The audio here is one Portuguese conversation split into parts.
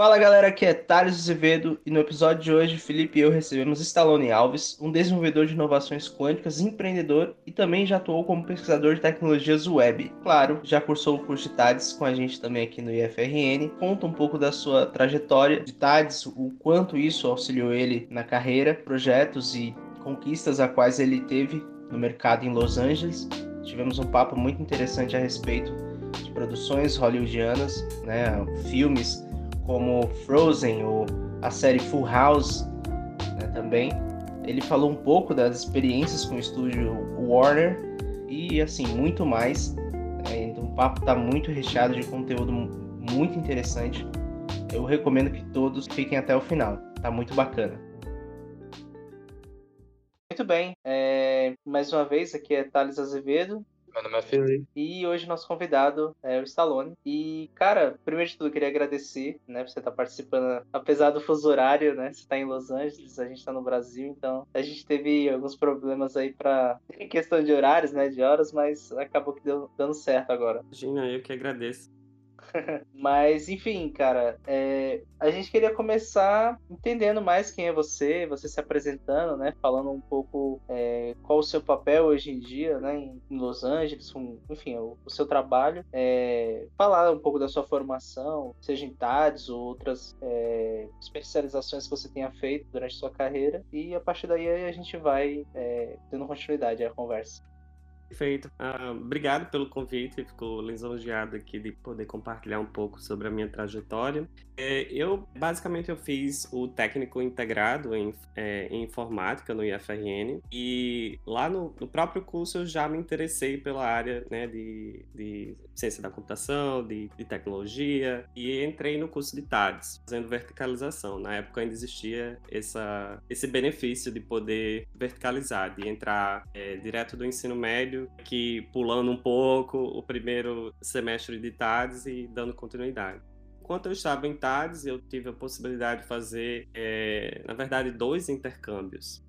Fala galera, aqui é Thales Azevedo e no episódio de hoje, Felipe e eu recebemos Stallone Alves, um desenvolvedor de inovações quânticas, empreendedor e também já atuou como pesquisador de tecnologias web. Claro, já cursou o curso de TADES com a gente também aqui no IFRN. Conta um pouco da sua trajetória de TADES, o quanto isso auxiliou ele na carreira, projetos e conquistas a quais ele teve no mercado em Los Angeles. Tivemos um papo muito interessante a respeito de produções hollywoodianas, né, filmes como Frozen ou a série Full House né, também. Ele falou um pouco das experiências com o estúdio Warner e assim muito mais. É, então o papo está muito recheado de conteúdo muito interessante. Eu recomendo que todos fiquem até o final. Tá muito bacana. Muito bem. É, mais uma vez, aqui é Thales Azevedo. Meu nome é Felipe. E hoje nosso convidado é o Stallone. E, cara, primeiro de tudo, eu queria agradecer, né, por você estar participando, apesar do fuso horário, né? Você está em Los Angeles, a gente está no Brasil, então a gente teve alguns problemas aí para em questão de horários, né, de horas, mas acabou que deu dando certo agora. Imagina, eu que agradeço. Mas, enfim, cara, é, a gente queria começar entendendo mais quem é você, você se apresentando, né? Falando um pouco é, qual o seu papel hoje em dia, né? Em Los Angeles, um, enfim, o, o, seu trabalho. É, falar um pouco da sua formação, seja em TADS ou outras é, especializações que você tenha feito durante sua carreira. E a partir daí a gente vai é, tendo continuidade à conversa. Perfeito. Uh, obrigado pelo convite, fico lisonjeado aqui de poder compartilhar um pouco sobre a minha trajetória. É, eu, basicamente, eu fiz o técnico integrado em, é, em informática no IFRN e lá no, no, próprio curso eu já me interessei pela área né, de, de ciência da computação, de, de, tecnologia e entrei no curso de TADES, fazendo verticalização. Na época ainda existia essa, esse benefício de poder verticalizar, de entrar é, direto do ensino médio que pulando um pouco o primeiro semestre de TADES e dando continuidade. Enquanto eu estava em TADES, eu tive a possibilidade de fazer, é, na verdade, dois intercâmbios.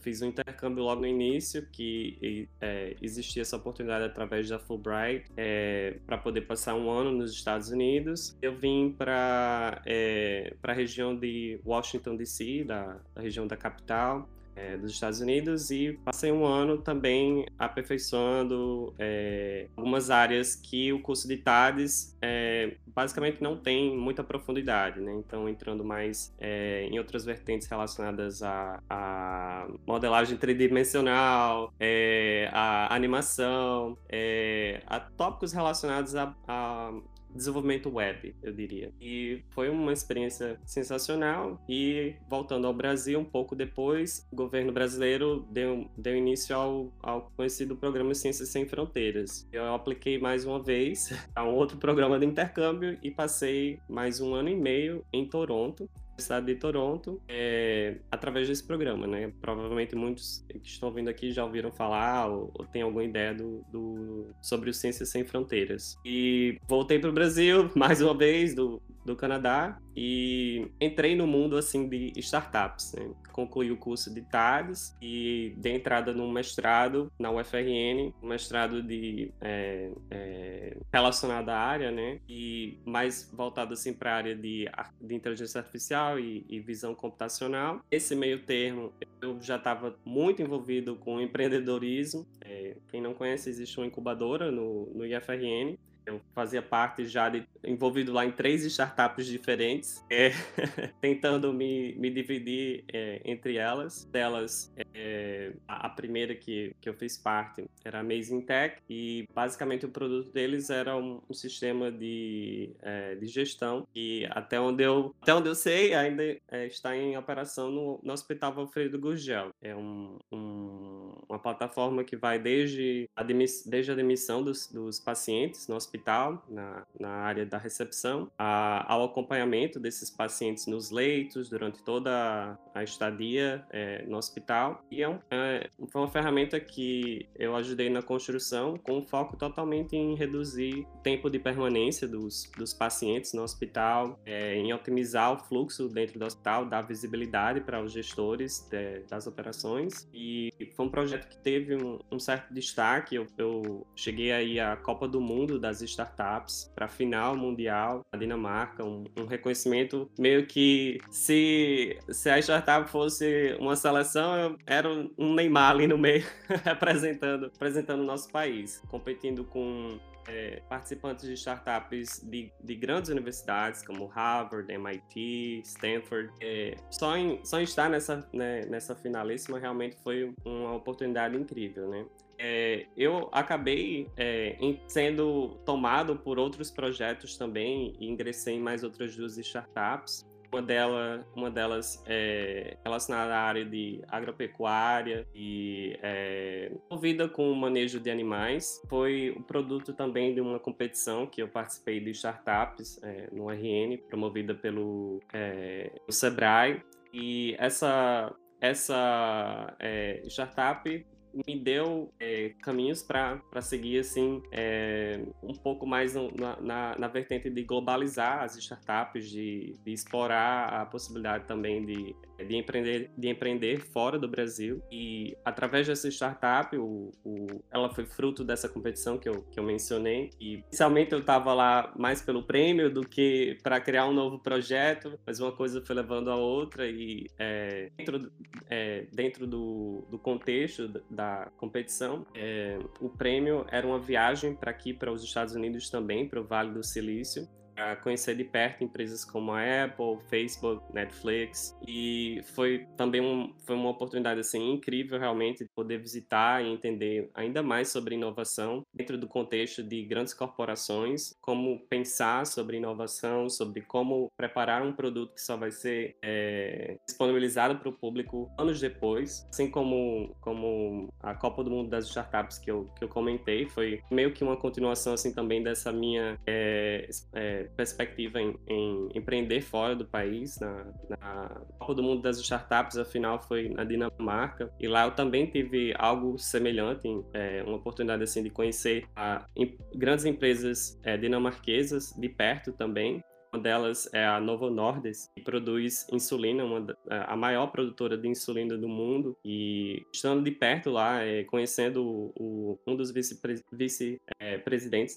Fiz um intercâmbio logo no início, que é, existia essa oportunidade através da Fulbright é, para poder passar um ano nos Estados Unidos. Eu vim para é, a região de Washington, D.C., da, da região da capital, é, dos Estados Unidos e passei um ano também aperfeiçoando é, algumas áreas que o curso de TADES é, basicamente não tem muita profundidade, né? Então, entrando mais é, em outras vertentes relacionadas à, modelagem tridimensional, é, à animação, é, a tópicos relacionados a, a desenvolvimento web, eu diria. E foi uma experiência sensacional. E voltando ao Brasil, um pouco depois, o governo brasileiro deu, deu início ao, ao conhecido programa Ciências Sem Fronteiras. Eu apliquei mais uma vez a um outro programa de intercâmbio e passei mais um ano e meio em Toronto Universidade de Toronto é, através desse programa, né? Provavelmente muitos que estão vindo aqui já ouviram falar ou, ou têm alguma ideia do, do, sobre o Ciências Sem Fronteiras. E voltei para o Brasil mais uma vez do, do Canadá e entrei no mundo assim de startups. Né? Concluí o curso de TADES e dei entrada num mestrado na UFRN, um mestrado de é, é, relacionado à área, né? E mais voltado assim para a área de, de inteligência artificial e, e visão computacional. Esse meio termo eu já estava muito envolvido com empreendedorismo. É, quem não conhece, existe uma incubadora no, no IFRN eu fazia parte já de envolvido lá em três startups diferentes, é, tentando me, me dividir é, entre elas. Delas, é, a, primeira que, que eu fiz parte era a Amazing Tech e basicamente o produto deles era um, um sistema de, é, de gestão e até onde eu até onde eu sei ainda é, está em operação no, no Hospital Alfredo Gurgel. É um, um, uma plataforma que vai desde a, desde a admissão dos, dos pacientes no hospital hospital, na, na área da recepção, a, ao acompanhamento desses pacientes nos leitos durante toda a estadia é, no hospital. E é, um, é, foi uma ferramenta que eu ajudei na construção com foco totalmente em reduzir o tempo de permanência dos, dos pacientes no hospital, é, em otimizar o fluxo dentro do hospital, dar visibilidade para os gestores de, das operações. E foi um projeto que teve um, um certo destaque. Eu, eu cheguei aí à Copa do Mundo das startups para a final mundial da Dinamarca, um, um, reconhecimento meio que se, se a startup fosse uma seleção, era um Neymar ali no meio representando, representando o nosso país, competindo com é, participantes de startups de, de, grandes universidades como Harvard, MIT, Stanford. É, só, em, só em estar nessa, né, nessa finalíssima realmente foi uma oportunidade incrível, né? É, eu acabei é, sendo tomado por outros projetos também e ingressei em mais outras duas startups. Uma, dela, uma delas é relacionada à área de agropecuária e é, envolvida com o manejo de animais. Foi o produto também de uma competição que eu participei de startups é, no RN, promovida pelo é, Sebrae. E essa, essa é, startup me deu é, caminhos para seguir assim é, um pouco mais na, na, na, vertente de globalizar as startups, de, de explorar a possibilidade também de de empreender, de empreender fora do Brasil. E através dessa startup, o, o, ela foi fruto dessa competição que eu, que eu mencionei. E inicialmente eu estava lá mais pelo prêmio do que para criar um novo projeto, mas uma coisa foi levando a outra. E é, dentro, é, dentro do, do contexto da competição, é, o prêmio era uma viagem para aqui, para os Estados Unidos também, para o Vale do Silício a conhecer de perto empresas como a Apple, Facebook, Netflix. E foi também um, foi uma oportunidade assim incrível realmente de poder visitar e entender ainda mais sobre inovação dentro do contexto de grandes corporações, como pensar sobre inovação, sobre como preparar um produto que só vai ser é, disponibilizado para o público anos depois, assim como como a Copa do Mundo das Startups que eu que eu comentei foi meio que uma continuação assim também dessa minha é, é, perspectiva em, em, empreender fora do país. Na, na Copa do Mundo das Startups, afinal, foi na Dinamarca. E lá eu também tive algo semelhante, é, uma oportunidade assim de conhecer a, em, grandes empresas é, dinamarquesas de perto também. Uma delas é a Novo Nordisk, que produz insulina, uma, a maior produtora de insulina do mundo. E estando de perto lá, é, conhecendo o, um dos vice-presidentes vice, é,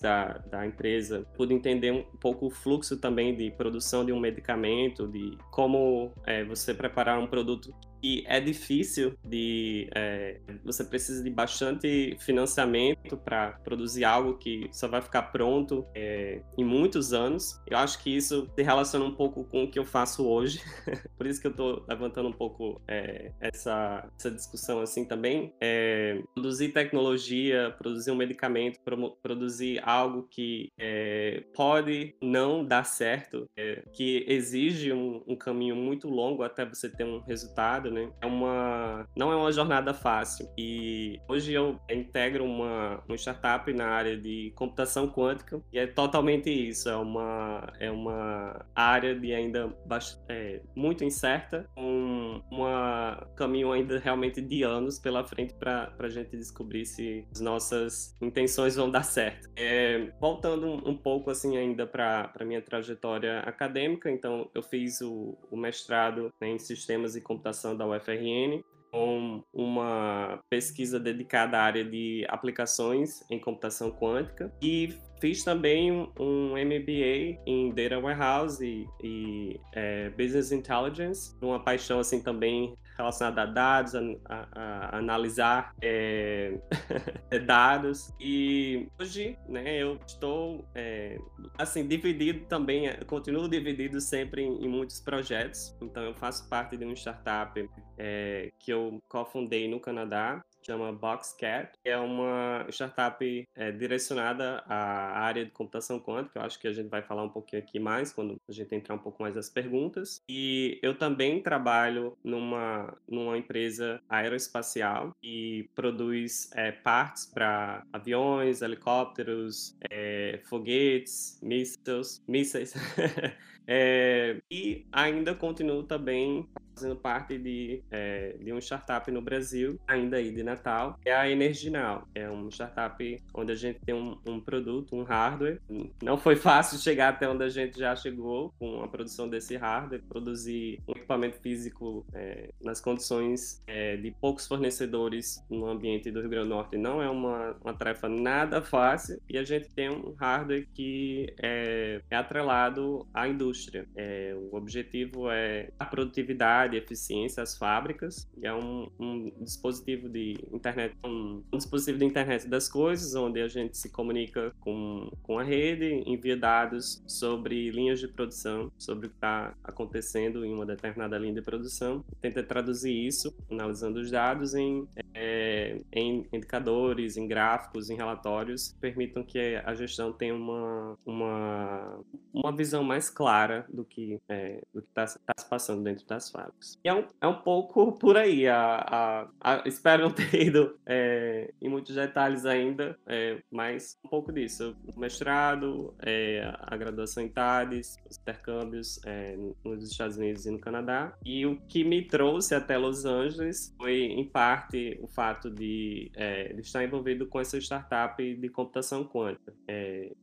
da, da empresa, pude entender um pouco o fluxo também de produção de um medicamento, de como é, você preparar um produto e é difícil de é, você precisa de bastante financiamento para produzir algo que só vai ficar pronto é, em muitos anos. Eu acho que isso se relaciona um pouco com o que eu faço hoje, por isso que eu estou levantando um pouco é, essa, essa discussão assim também. É, produzir tecnologia, produzir um medicamento, produzir algo que é, pode não dar certo, é, que exige um, um caminho muito longo até você ter um resultado né? É uma, não é uma jornada fácil. E hoje eu integro uma, uma startup na área de computação quântica e é totalmente isso. É uma, é uma área de ainda é, muito incerta, com um caminho ainda realmente de anos pela frente para a gente descobrir se as nossas intenções vão dar certo. É, voltando um, pouco assim ainda para minha trajetória acadêmica, então eu fiz o, o mestrado né, em sistemas e computação da UFRN, com uma pesquisa dedicada à área de aplicações em computação quântica e fiz também um MBA em Data Warehouse e, e é, Business Intelligence, uma paixão assim também relacionada a dados, a, a, a analisar é, dados. E hoje, né, eu estou é, assim dividido também, continuo dividido sempre em, em, muitos projetos. Então, eu faço parte de uma startup é, que eu cofundei no Canadá, chama Boxcat, que é uma startup é, direcionada à área de computação quântica. Eu acho que a gente vai falar um pouquinho aqui mais quando a gente entrar um pouco mais nas perguntas. E eu também trabalho numa, numa empresa aeroespacial que produz é, partes para aviões, helicópteros, é, foguetes, mísseis, mísseis. E ainda continuo também fazendo parte de, é, de uma startup no Brasil, ainda aí de Natal, é a Energinal. É uma startup onde a gente tem um, um, produto, um hardware. Não foi fácil chegar até onde a gente já chegou com a produção desse hardware, produzir um equipamento físico é, nas condições é, de poucos fornecedores no ambiente do Rio Grande do Norte não é uma, uma tarefa nada fácil e a gente tem um hardware que é, é atrelado à indústria. É, o objetivo é a produtividade, eficiência às fábricas. E é um, um dispositivo de internet, um, um, dispositivo de internet das coisas, onde a gente se comunica com, com a rede, envia dados sobre linhas de produção, sobre o que está acontecendo em uma determinada linha de produção, tenta traduzir isso, analisando os dados em, é, em indicadores, em gráficos, em relatórios, que permitam que a gestão tenha uma, uma, uma visão mais clara do que é, está tá se passando dentro das fábricas. E é um, é um pouco por aí. A, a, a espero não ter ido é, em muitos detalhes ainda, é, mas um pouco disso. O mestrado, é, a graduação em TADES, os intercâmbios é, nos Estados Unidos e no Canadá. E o que me trouxe até Los Angeles foi, em parte, o fato de, é, de estar envolvido com essa startup de computação quântica.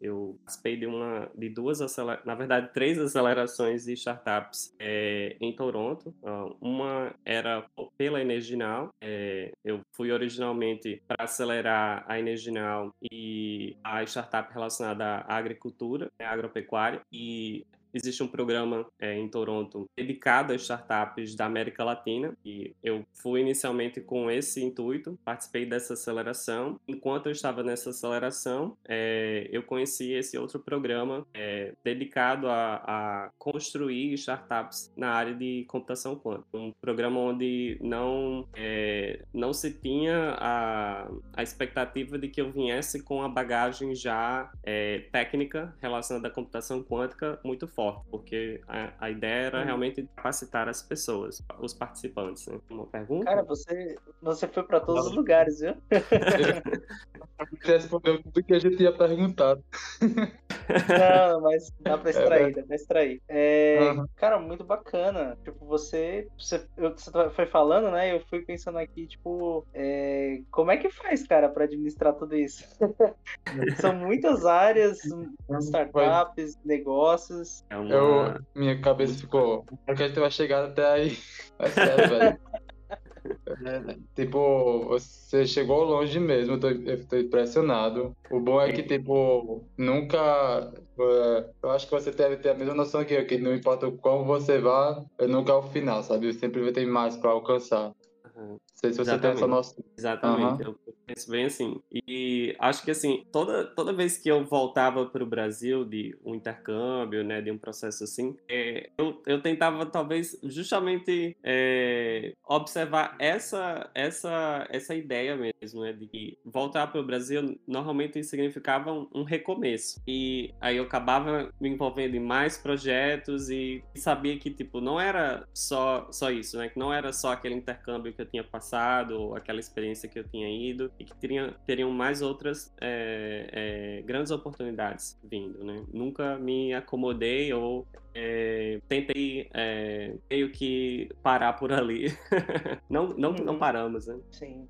eu participei de, uma, de duas, na verdade, três acelerações de startups é, em Toronto. Uma era pela Energinal. É, eu fui originalmente para acelerar a Energinal e a startup relacionada à agricultura, à agropecuária. E existe um programa é, em Toronto dedicado a startups da América Latina e eu fui inicialmente com esse intuito, participei dessa aceleração. Enquanto eu estava nessa aceleração, é, eu conheci esse outro programa é, dedicado a, a, construir startups na área de computação quântica. Um programa onde não, não se tinha a, a expectativa de que eu viesse com a bagagem já técnica relacionada à computação quântica muito forte, porque a, a ideia era uhum. realmente capacitar as pessoas, os participantes. Né? Uma pergunta? Cara, você, você foi para todos Não. os lugares, viu? Você respondeu tudo que a gente ia perguntar. Não, mas dá pra é, extrair, é, dá pra extrair. É, uhum. Cara, muito bacana. Tipo, você, você, eu, você foi falando, né? Eu fui pensando aqui, tipo, é, como é que faz, cara, pra administrar tudo isso? São muitas áreas, startups, negócios. É uma... eu, minha cabeça ficou. Porque a gente vai chegar até aí. É sério, velho. É, tipo, você chegou longe mesmo, eu tô, eu tô, impressionado. O bom é que, tipo, nunca. É, eu acho que você deve ter a mesma noção que eu, que não importa como você vá, nunca é o final, sabe? Sempre vai ter mais para alcançar. Uhum. Não sei se você Exatamente. tem essa noção. Exatamente. Uhum. Bem assim. E acho que assim, toda, toda vez que eu voltava para o Brasil de um intercâmbio, né, de um processo assim, é, eu, eu tentava talvez justamente é, observar essa, essa, essa ideia mesmo, né, de que voltar para o Brasil normalmente significava um, um, recomeço. E aí eu acabava me envolvendo em mais projetos e sabia que tipo não era só só isso, né, que não era só aquele intercâmbio que eu tinha passado, ou aquela experiência que eu tinha ido, e que teriam, teriam mais outras é, é, grandes oportunidades vindo, né? Nunca me acomodei ou é, tentei é, meio que parar por ali. não, não, uhum. não paramos, né? Sim.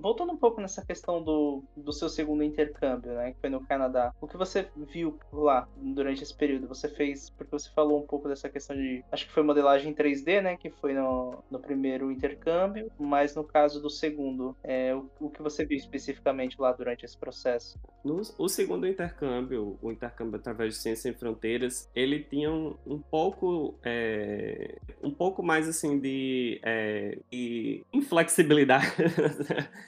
Voltando um pouco nessa questão do, do seu segundo intercâmbio, né, que foi no Canadá, o que você viu lá durante esse período? Você fez, porque você falou um pouco dessa questão de, acho que foi modelagem 3D, né, que foi no, no primeiro intercâmbio, mas no caso do segundo, é, o, o que você viu especificamente lá durante esse processo? No, o segundo intercâmbio, o intercâmbio através de Ciência Sem Fronteiras, ele tinha um, um pouco, é, um pouco mais assim de, é, de inflexibilidade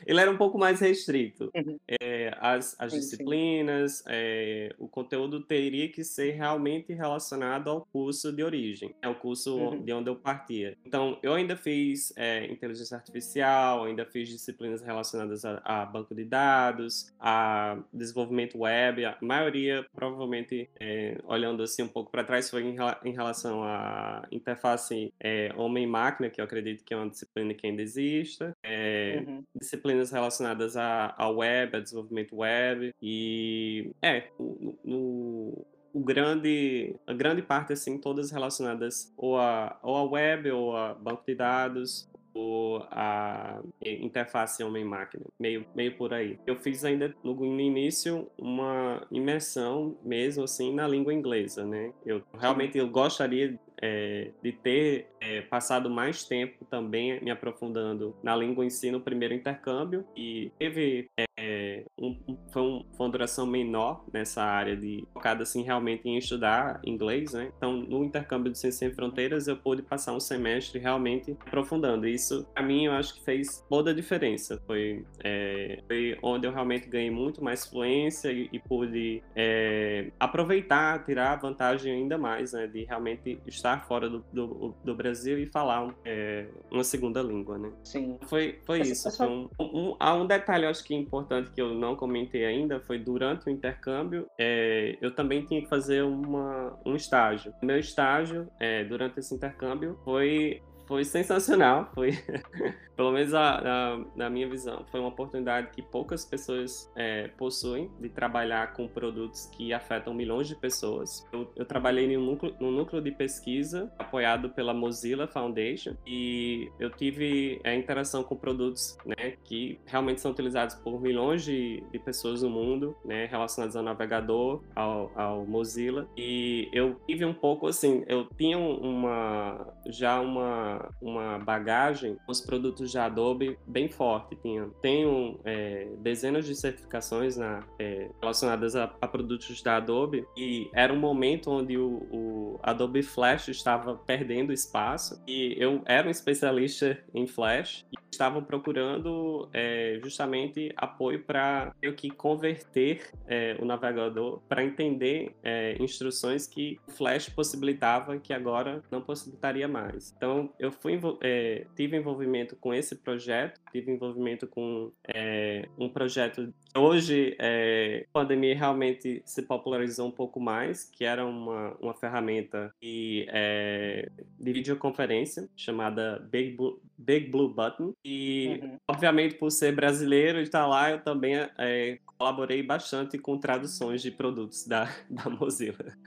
ele era um pouco mais restrito. Uhum. É, as, as sim, disciplinas, é, o conteúdo teria que ser realmente relacionado ao curso de origem, é o curso uhum. de onde eu partia. Então, eu ainda fiz é, inteligência artificial, ainda fiz disciplinas relacionadas a, a, banco de dados, a desenvolvimento web, a maioria, provavelmente, é, olhando assim um pouco para trás, foi em, em, relação à interface é, homem-máquina, que eu acredito que é uma disciplina que ainda exista. É, uhum disciplinas relacionadas à, à web, a desenvolvimento web. E é, no, no o grande, a grande parte, assim, todas relacionadas ou a, ou a web, ou a banco de dados, ou a interface homem-máquina, meio, meio por aí. Eu fiz ainda no, no, início uma imersão mesmo assim na língua inglesa, né? Eu realmente eu gostaria é, de ter é, passado mais tempo também me aprofundando na língua em si no primeiro intercâmbio e teve é, um, foi, um, foi, uma duração menor nessa área de focada assim realmente em estudar inglês, né? Então no intercâmbio do Ciência Sem Fronteiras eu pude passar um semestre realmente aprofundando. Isso para mim eu acho que fez toda a diferença. Foi, é, foi onde eu realmente ganhei muito mais fluência e, e pude é, aproveitar, tirar vantagem ainda mais, né? De realmente estar estar fora do, do, do Brasil e falar é, uma segunda língua, né? Sim. Foi, foi isso. Foi um, um, há um detalhe, acho que importante que eu não comentei ainda, foi durante o intercâmbio, é, eu também tinha que fazer uma, um estágio. Meu estágio, é, durante esse intercâmbio, foi foi sensacional, foi pelo menos a, a, na minha visão, foi uma oportunidade que poucas pessoas é, possuem de trabalhar com produtos que afetam milhões de pessoas. Eu, eu trabalhei num núcleo, núcleo de pesquisa apoiado pela Mozilla Foundation e eu tive a interação com produtos né, que realmente são utilizados por milhões de, de pessoas no mundo, né, relacionados ao navegador, ao, ao Mozilla. E eu tive um pouco assim, eu tinha uma já uma, uma bagagem com os produtos de Adobe bem forte. Tinha, tenho é, dezenas de certificações na, é, relacionadas a, a, produtos da Adobe e era um momento onde o, o, Adobe Flash estava perdendo espaço e eu era um especialista em Flash e estavam procurando é, justamente apoio para eu que converter é, o navegador para entender é, instruções que o Flash possibilitava que agora não possibilitaria mais. Então eu fui é, tive envolvimento com esse projeto, tive envolvimento com é, um projeto que hoje é, a pandemia realmente se popularizou um pouco mais, que era uma, uma ferramenta de, de videoconferência chamada Big Blue, Big Blue Button. E, uhum. obviamente, por ser brasileiro e estar lá, eu também é, colaborei bastante com traduções de produtos da, da Mozilla.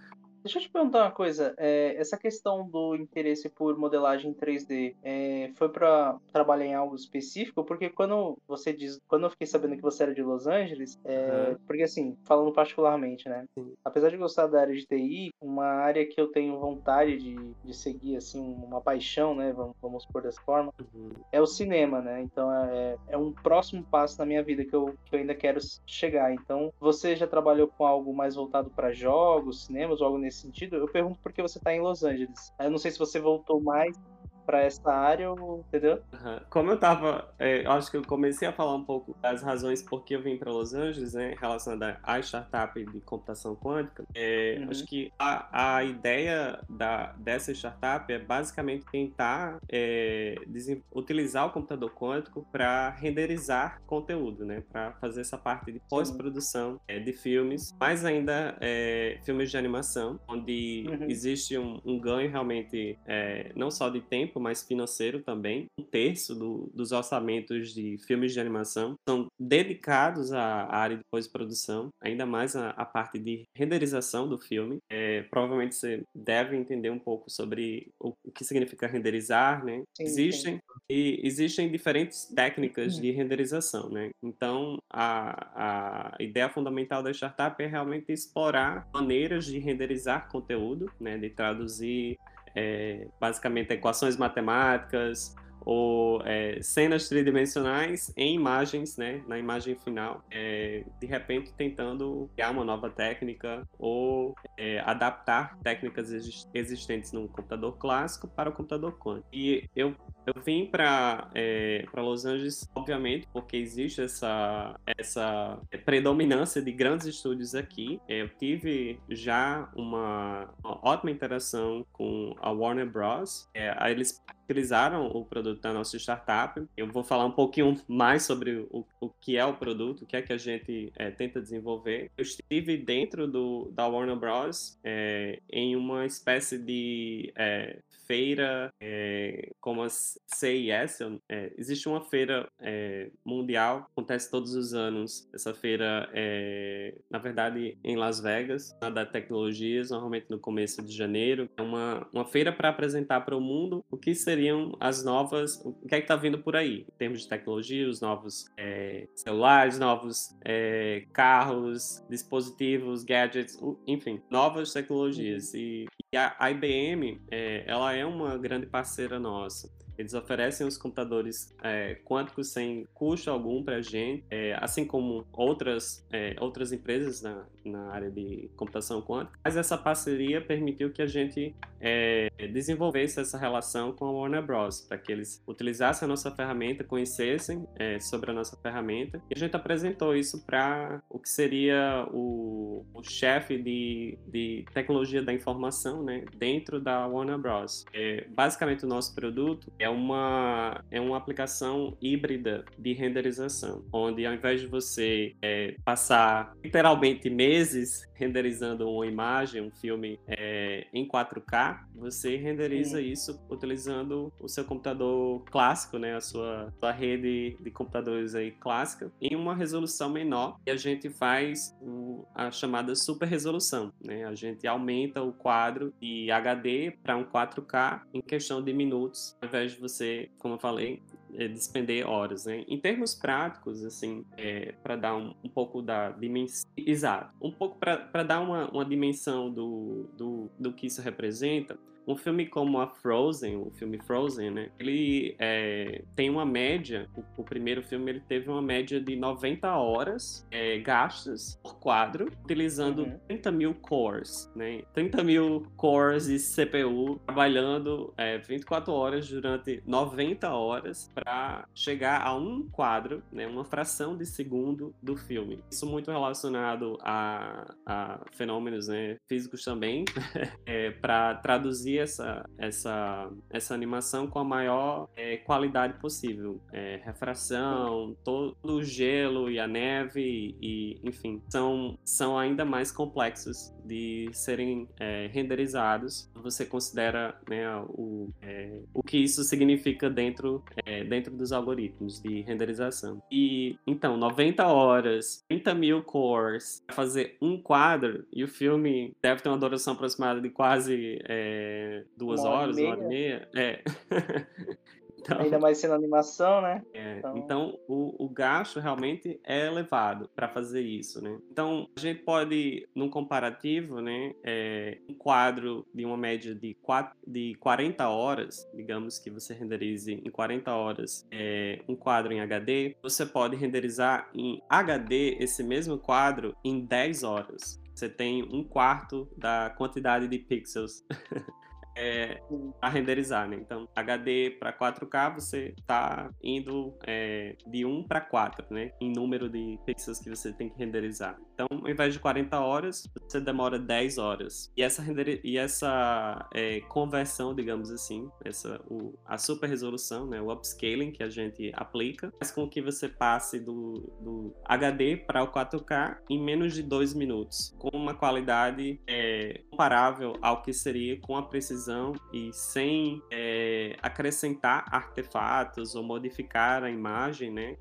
Deixa eu te perguntar uma coisa. É, essa questão do interesse por modelagem 3D é, foi para trabalhar em algo específico? Porque quando você diz, quando eu fiquei sabendo que você era de Los Angeles, é, uhum. porque assim, falando particularmente, né? Sim. Apesar de gostar da área de TI, uma área que eu tenho vontade de, de seguir, assim, uma paixão, né? Vamos, vamos por dessa forma, uhum. é o cinema, né? Então é, é um próximo passo na minha vida que eu, que eu ainda quero chegar. Então, você já trabalhou com algo mais voltado para jogos, cinemas ou algo nesse nesse sentido, eu pergunto por que você está em Los Angeles. Eu não sei se você voltou mais para essa área, entendeu? Uhum. Como eu tava, é, acho que eu comecei a falar um pouco das razões por que eu vim para Los Angeles, né, relacionada à startup de computação quântica. É, uhum. Acho que a, a ideia da, dessa startup é basicamente tentar é, utilizar o computador quântico para renderizar conteúdo, né, para fazer essa parte de pós-produção é, de filmes, mais ainda é, filmes de animação, onde uhum. existe um, um ganho realmente é, não só de tempo tempo, mas financeiro também. Um terço do, dos orçamentos de filmes de animação são dedicados à área de pós-produção, ainda mais a, a, parte de renderização do filme. É, provavelmente você deve entender um pouco sobre o, o que significa renderizar, né? Sim, existem sim. e existem diferentes técnicas de renderização, né? Então a, a ideia fundamental da startup é realmente explorar maneiras de renderizar conteúdo, né? De traduzir é, basicamente equações matemáticas ou é, cenas tridimensionais em imagens, né, na imagem final, é, de repente tentando criar uma nova técnica ou é, adaptar técnicas existentes no computador clássico para o computador quântico. E eu eu vim para é, Los Angeles, obviamente, porque existe essa, essa predominância de grandes estúdios aqui. É, eu tive já uma, uma ótima interação com a Warner Bros. É, eles utilizaram o produto da nossa startup. Eu vou falar um pouquinho mais sobre o, o que é o produto, o que é que a gente é, tenta desenvolver. Eu estive dentro do, da Warner Bros. É, em uma espécie de é, feira como a CES. É, existe uma feira mundial, acontece todos os anos. Essa feira é, na verdade, em Las Vegas, na da Tecnologias, normalmente no começo de janeiro. É uma, uma feira para apresentar para o mundo o que seriam as novas, o que é que está vindo por aí, em termos de tecnologia, os novos é, celulares, novos é, carros, dispositivos, gadgets, enfim, novas tecnologias. E, e a IBM, é, ela é uma grande parceira nossa. Eles oferecem os computadores é, quânticos sem custo algum para a gente, é, assim como outras, é, outras empresas na, na área de computação quântica. Mas essa parceria permitiu que a gente é, desenvolvesse essa relação com a Warner Bros. para que eles utilizassem a nossa ferramenta, conhecessem é, sobre a nossa ferramenta. E a gente apresentou isso para o que seria o, o chefe de, de tecnologia da informação né, dentro da Warner Bros. É, basicamente, o nosso produto é uma, é uma aplicação híbrida de renderização, onde ao invés de você é, passar literalmente meses renderizando uma imagem, um filme é, em 4K, você renderiza Sim. isso utilizando o seu computador clássico, né, a sua, sua rede de computadores aí clássica, em uma resolução menor. E a gente faz o, a chamada super resolução, né? A gente aumenta o quadro de HD para um 4K em questão de minutos, ao invés de você, como eu falei, é, despender horas, né? Em termos práticos, assim, é, para dar um, um, pouco da dimensão, exato, um pouco para dar uma, uma dimensão do, do, do que isso representa, um filme como a Frozen, o filme Frozen, né? Ele é, tem uma média, o, o, primeiro filme ele teve uma média de 90 horas é, gastas por quadro, utilizando uhum. 30 mil cores, né? 30 mil cores de CPU, trabalhando é, 24 horas durante 90 horas para chegar a um quadro, né? Uma fração de segundo do filme. Isso muito relacionado a, a fenômenos né, físicos também, é, para traduzir essa, essa, essa animação com a maior é, qualidade possível. É, refração, todo o gelo e a neve, e, enfim, são, são ainda mais complexos de serem é, renderizados. Você considera né, o, é, o que isso significa dentro, é, dentro dos algoritmos de renderização. E então, 90 horas, 30 mil cores, fazer um quadro, e o filme deve ter uma duração aproximada de quase é, duas uma horas, hora uma hora e meia. É. Então, Ainda mais sendo animação, né? É, então, então o, o, gasto realmente é elevado para fazer isso, né? Então, a gente pode, num comparativo, né, é, um quadro de uma média de, quatro, de 40 horas, digamos que você renderize em 40 horas é, um quadro em HD, você pode renderizar em HD esse mesmo quadro em 10 horas. Você tem um quarto da quantidade de pixels é, a renderizar, né? Então, HD para 4K você está indo é, de 1 para 4, né? Em número de pixels que você tem que renderizar. Então, ao invés de 40 horas, você demora 10 horas. E essa, render... e essa é, conversão, digamos assim, essa, o, a super resolução, né? o upscaling que a gente aplica, faz com que você passe do, do HD para o 4K em menos de 2 minutos, com uma qualidade é, comparável ao que seria com a precisão e sem é, acrescentar artefatos ou modificar a imagem, né?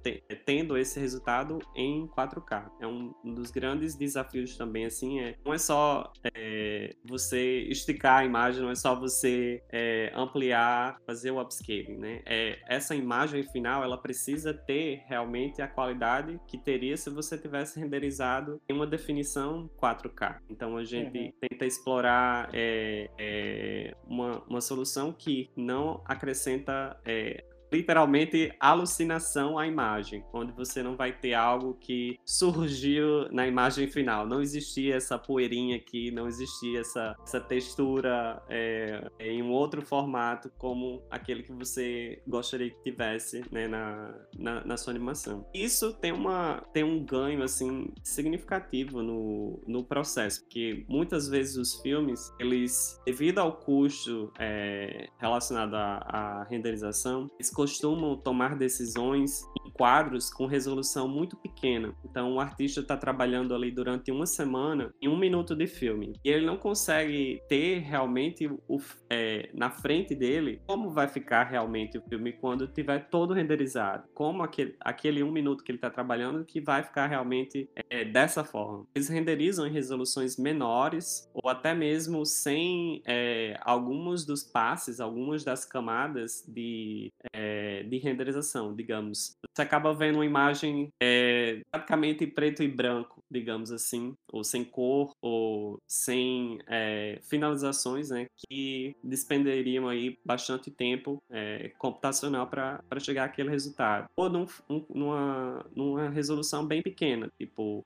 Tendo esse resultado em 4K. É um dos grandes grandes desafios também, assim, é, não é só é, você esticar a imagem, não é só você é, ampliar, fazer o upscaling, né? É, essa imagem final, ela precisa ter realmente a qualidade que teria se você tivesse renderizado em uma definição 4K. Então a gente uhum. tenta explorar é, é, uma, uma solução que não acrescenta é, literalmente alucinação à imagem, onde você não vai ter algo que surgiu na imagem final. Não existia essa poeirinha aqui, não existia essa, essa textura é, em um outro formato como aquele que você gostaria que tivesse né, na, na, na, sua animação. Isso tem, uma, tem um ganho assim significativo no, no processo, porque muitas vezes os filmes, eles, devido ao custo é, relacionado à, à renderização, eles costumam tomar decisões em quadros com resolução muito pequena. Então, o artista está trabalhando ali durante uma semana em um minuto de filme e ele não consegue ter realmente o, é, na frente dele como vai ficar realmente o filme quando tiver todo renderizado, como aquele, aquele um minuto que ele está trabalhando que vai ficar realmente é, dessa forma. Eles renderizam em resoluções menores ou até mesmo sem é, alguns dos passes, algumas das camadas de, é, de renderização, digamos. Você acaba vendo uma imagem é, praticamente preto e branco, digamos assim, ou sem cor, ou sem é, finalizações, né, que despenderiam aí bastante tempo computacional para chegar àquele resultado. Ou num, um, numa, numa resolução bem pequena, tipo,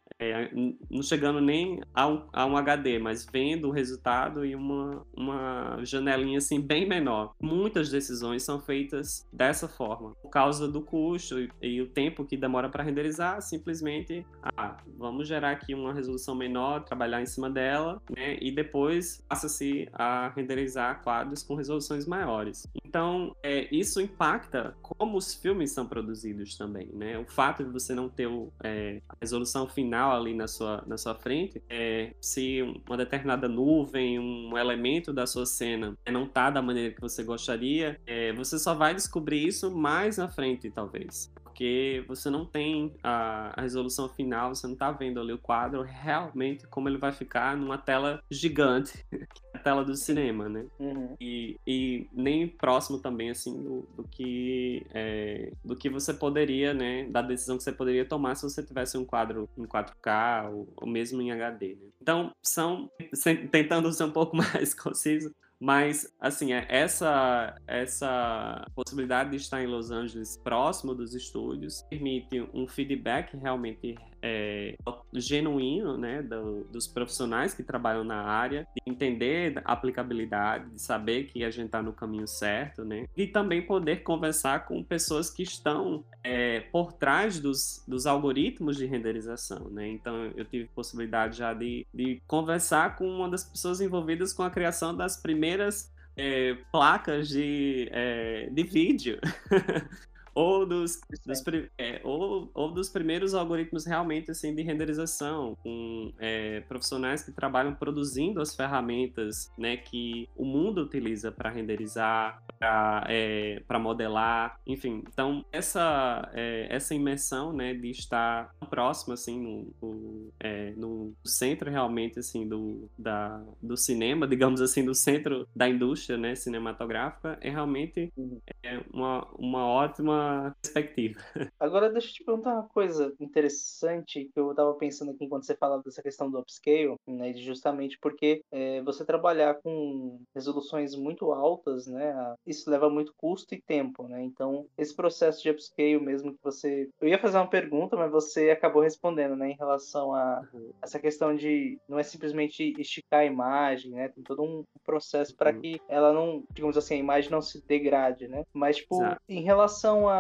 não chegando nem a um, a um HD, mas vendo o resultado em uma, uma janelinha assim bem menor. Muitas decisões são feitas dessa forma, por causa do custo e, e o tempo que demora para renderizar, simplesmente, ah, vamos gerar aqui uma resolução menor, trabalhar em cima dela, né, e depois passa-se a renderizar quadros com resoluções maiores. Então, é, isso impacta como os filmes são produzidos também, né? O fato de você não ter o, é, a resolução final ali na sua, na sua frente, é, se uma determinada nuvem, um elemento da sua cena não está da maneira que você gostaria, é, você só vai descobrir isso mais na frente, talvez porque você não tem a, a, resolução final, você não está vendo ali o quadro realmente como ele vai ficar numa tela gigante, a tela do cinema, né? Uhum. E, e, nem próximo também, assim, do, do que é, do que você poderia, né, da decisão que você poderia tomar se você tivesse um quadro em 4K ou, ou mesmo em HD, né? Então, são, tentando ser um pouco mais conciso, mas, assim, é, essa, essa possibilidade de estar em Los Angeles próximo dos estúdios permite um feedback realmente é, genuíno né, do, dos profissionais que trabalham na área, de entender a aplicabilidade, de saber que a gente está no caminho certo, né, e também poder conversar com pessoas que estão é, por trás dos, dos algoritmos de renderização. Né? Então, eu tive possibilidade já de, de conversar com uma das pessoas envolvidas com a criação das primeiras é, placas de, é, de vídeo ou dos, dos é, ou, ou dos primeiros algoritmos realmente assim de renderização com é, profissionais que trabalham produzindo as ferramentas né que o mundo utiliza para renderizar para é, modelar enfim então essa é, essa imersão né de estar próximo assim no, no, é, no centro realmente assim do da, do cinema digamos assim do centro da indústria né cinematográfica é realmente uhum. é uma, uma ótima perspectiva. Agora deixa eu te perguntar uma coisa interessante que eu estava pensando aqui enquanto você falava dessa questão do upscale, né, justamente porque é, você trabalhar com resoluções muito altas, né, isso leva muito custo e tempo, né, então esse processo de upscale mesmo que você... Eu ia fazer uma pergunta, mas você acabou respondendo, né, em relação a uhum. essa questão de não é simplesmente esticar a imagem, né, tem todo um processo para uhum. que ela não, digamos assim, a imagem não se degrade, né, mas tipo, Exato. em relação a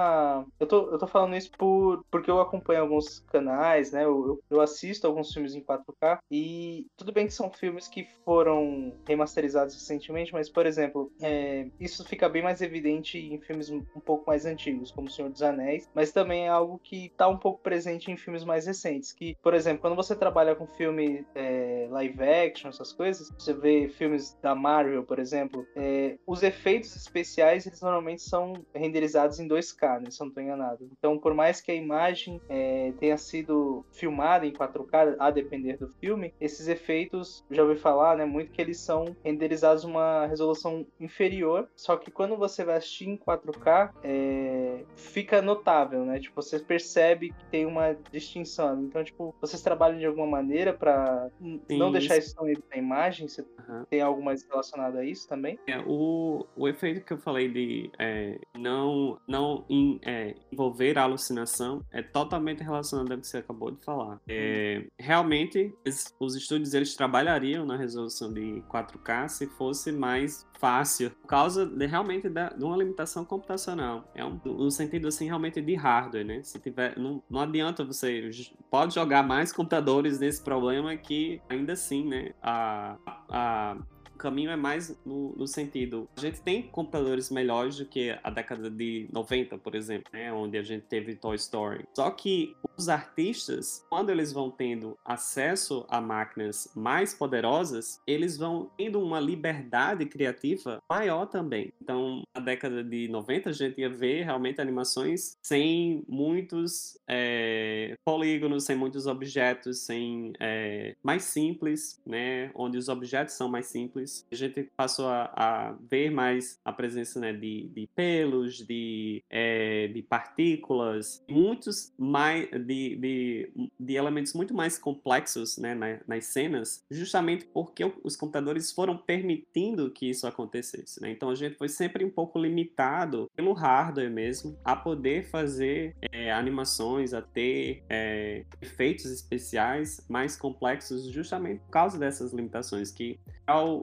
eu tô, eu tô falando isso por, porque eu acompanho alguns canais, né? Eu, eu assisto alguns filmes em 4K e tudo bem que são filmes que foram remasterizados recentemente, mas, por exemplo, é, isso fica bem mais evidente em filmes um pouco mais antigos, como O Senhor dos Anéis, mas também é algo que tá um pouco presente em filmes mais recentes. Que, por exemplo, quando você trabalha com filme é, live action, essas coisas, você vê filmes da Marvel, por exemplo, é, os efeitos especiais eles normalmente são renderizados em 2K né, se eu não estou enganado. Então, por mais que a imagem é, tenha sido filmada em 4K, a depender do filme, esses efeitos, já ouvi falar, né, muito que eles são renderizados uma resolução inferior, só que quando você vai assistir em 4K, é, fica notável, né? Tipo, você percebe que tem uma distinção. Então, tipo, vocês trabalham de alguma maneira para não deixar isso tão na imagem? Você uhum. tem algo mais relacionado a isso também? É, o, o efeito que eu falei de é, não, não in, é, envolver a alucinação é totalmente relacionado ao que você acabou de falar. É, realmente, os estúdios eles trabalhariam na resolução de 4K se fosse mais fácil, por causa de, realmente da, de uma limitação computacional. É um, um sentido assim realmente de hardware, né? Se tiver, não, não adianta você pode jogar mais computadores nesse problema que ainda assim, né? A, a caminho é mais no, no, sentido. A gente tem computadores melhores do que a década de 90, por exemplo, né? Onde a gente teve Toy Story. Só que os artistas, quando eles vão tendo acesso a máquinas mais poderosas, eles vão tendo uma liberdade criativa maior também. Então, na década de 90, a gente ia ver realmente animações sem muitos é, polígonos, sem muitos objetos, sem é, mais simples, né? Onde os objetos são mais simples a gente passou a, a ver mais a presença né, de, de pelos, de, é, de partículas, muitos mais de, de, de, elementos muito mais complexos né, na, nas cenas, justamente porque os computadores foram permitindo que isso acontecesse. Né? Então a gente foi sempre um pouco limitado pelo hardware mesmo a poder fazer é, animações, a ter é, efeitos especiais mais complexos, justamente por causa dessas limitações que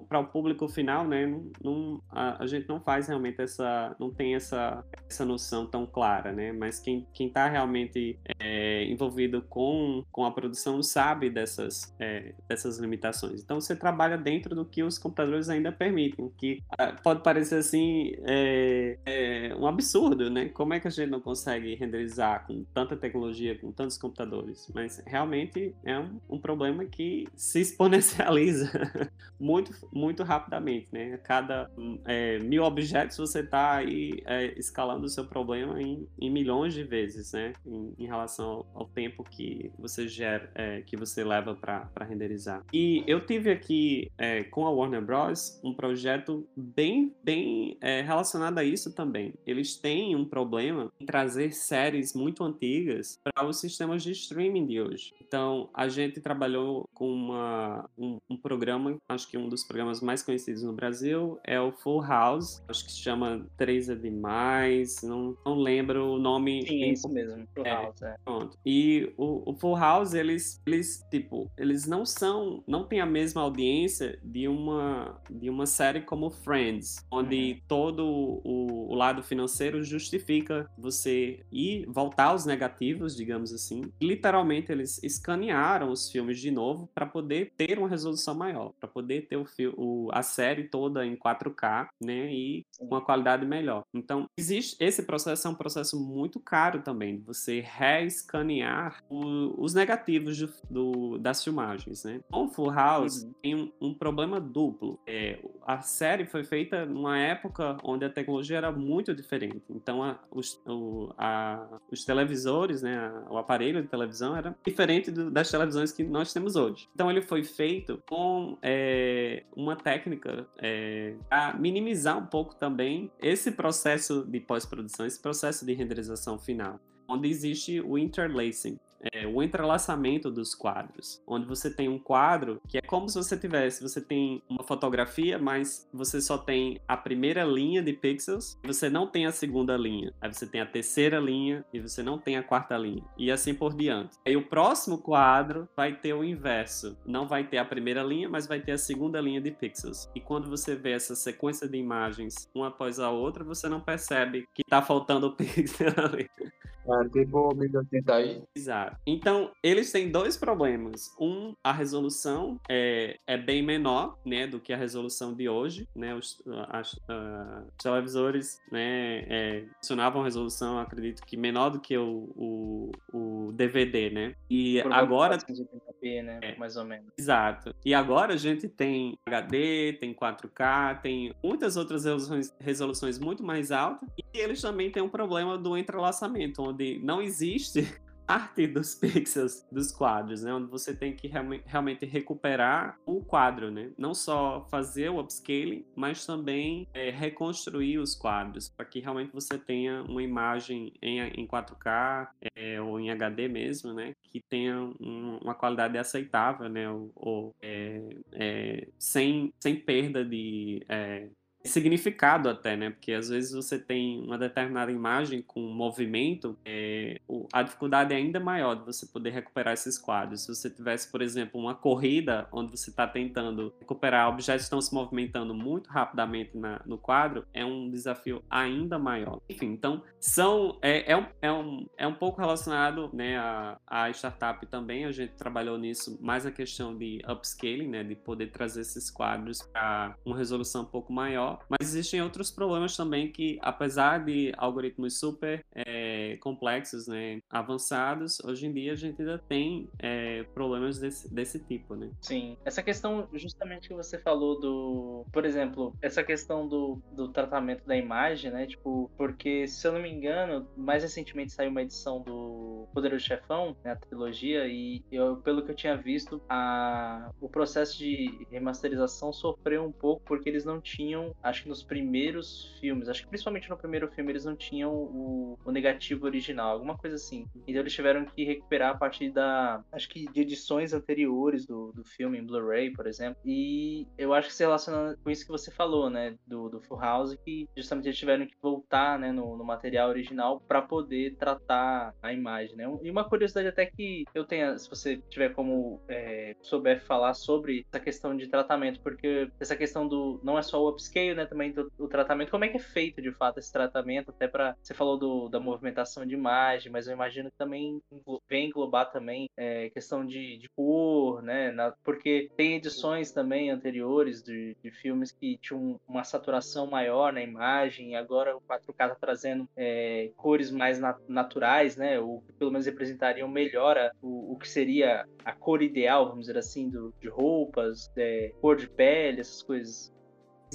para o público final, né, não, a, a, gente não faz realmente essa, não tem essa, essa noção tão clara, né, mas quem, quem tá realmente é, envolvido com, com a produção sabe dessas, é, dessas limitações. Então você trabalha dentro do que os computadores ainda permitem, que ah, pode parecer assim é, é, um absurdo, né, como é que a gente não consegue renderizar com tanta tecnologia, com tantos computadores, mas realmente é um, um problema que se exponencializa muito, muito rapidamente, né? A cada é, mil objetos você está aí é, escalando o seu problema em, em milhões de vezes, né? Em, em relação ao, ao, tempo que você gera, é, que você leva para renderizar. E eu tive aqui é, com a Warner Bros. um projeto bem, bem é, relacionado a isso também. Eles têm um problema em trazer séries muito antigas para os sistemas de streaming de hoje. Então, a gente trabalhou com uma, um, um programa, acho que um dos programas mais conhecidos no Brasil é o Full House, acho que se chama 3 é demais, não, não lembro o nome. Sim, é isso mesmo, Full é, House, é. Pronto. E o, o, Full House, eles, eles, tipo, eles não são, não tem a mesma audiência de uma, de uma série como Friends, onde uhum. todo o, o lado financeiro justifica você ir voltar aos negativos, digamos assim. Literalmente, eles escanearam os filmes de novo para poder ter uma resolução maior, para poder ter o, o, a série toda em 4K, né, e com uma qualidade melhor. Então, existe esse processo é um processo muito caro também, você reescanear o, os negativos do, do, das filmagens, né? Com Full House uhum. tem um, um, problema duplo. É, a série foi feita numa época onde a tecnologia era muito diferente. Então, a, os, o, a, os televisores, né, o aparelho de televisão era diferente do, das televisões que nós temos hoje. Então, ele foi feito com é, uma técnica é, para minimizar um pouco também esse processo de pós-produção, esse processo de renderização final, onde existe o interlacing é, o entrelaçamento dos quadros, onde você tem um quadro que é como se você tivesse, você tem uma fotografia, mas você só tem a primeira linha de pixels, você não tem a segunda linha. Aí você tem a terceira linha e você não tem a quarta linha, e assim por diante. Aí o próximo quadro vai ter o inverso, não vai ter a primeira linha, mas vai ter a segunda linha de pixels. E quando você vê essa sequência de imagens uma após a outra, você não percebe que está faltando pixel ali. É tipo 1080 aí. Exato. Então, eles têm dois problemas. Um, a resolução é, é bem menor, né, do que a resolução de hoje, né? Os, as, uh, os televisores, né, é, funcionavam a resolução, acredito que menor do que o, o, o DVD, né? E Por agora... 480p, né? É, mais ou menos. Exato. E agora a gente tem HD, tem 4K, tem muitas outras resoluções, resoluções muito mais altas e eles também têm um problema do entrelaçamento, onde não existe arte dos pixels dos quadros, né? Onde você tem que realmente recuperar o quadro, né? Não só fazer o upscaling, mas também é, reconstruir os quadros para que realmente você tenha uma imagem em, em 4K é, ou em HD mesmo, né? Que tenha um, uma qualidade aceitável, né? Ou, ou é, é sem, sem perda de é, significado até, né? Porque às vezes você tem uma determinada imagem com movimento, é, a dificuldade é ainda maior de você poder recuperar esses quadros. Se você tivesse, por exemplo, uma corrida onde você está tentando recuperar objetos que estão se movimentando muito rapidamente na, no quadro, é um desafio ainda maior. Enfim, então são é, é, um, é, um, é um pouco relacionado né, a, a startup também. A gente trabalhou nisso mais a questão de upscaling, né, de poder trazer esses quadros para uma resolução um pouco maior. Mas existem outros problemas também que, apesar de algoritmos super é, complexos, né, avançados, hoje em dia a gente ainda tem é, problemas desse, desse tipo, né? Sim. Essa questão, justamente que você falou do, por exemplo, essa questão do, do tratamento da imagem, né? Tipo, porque se eu não me engano, mais recentemente saiu uma edição do Poderoso Chefão, né, a trilogia, e eu, pelo que eu tinha visto, a, o processo de remasterização sofreu um pouco porque eles não tinham, acho que nos primeiros filmes, acho que principalmente no primeiro filme, eles não tinham o, o negativo original, alguma coisa assim. Então eles tiveram que recuperar a partir da, acho que de edições anteriores do, do filme em Blu-ray, por exemplo. E eu acho que se relaciona com isso que você falou, né, do, do Full House, que justamente eles tiveram que voltar, né, no, no material original para poder tratar a imagem, né. E uma curiosidade até que eu tenha, se você tiver como é, souber falar sobre essa questão de tratamento, porque essa questão do não é só o upscale, né, também do, tratamento, como é que é feito de fato esse tratamento, até para você falou do, da movimentação de imagem, mas eu imagino que também vem englobar também é, questão de, de cor, né, na, porque tem edições também anteriores de, de filmes que tinham uma saturação maior na imagem, e agora o 4K está trazendo é, cores mais nat naturais, né, que pelo menos representariam melhor a, o, o que seria a cor ideal, vamos dizer assim, do, de roupas, é, cor de pele, essas coisas.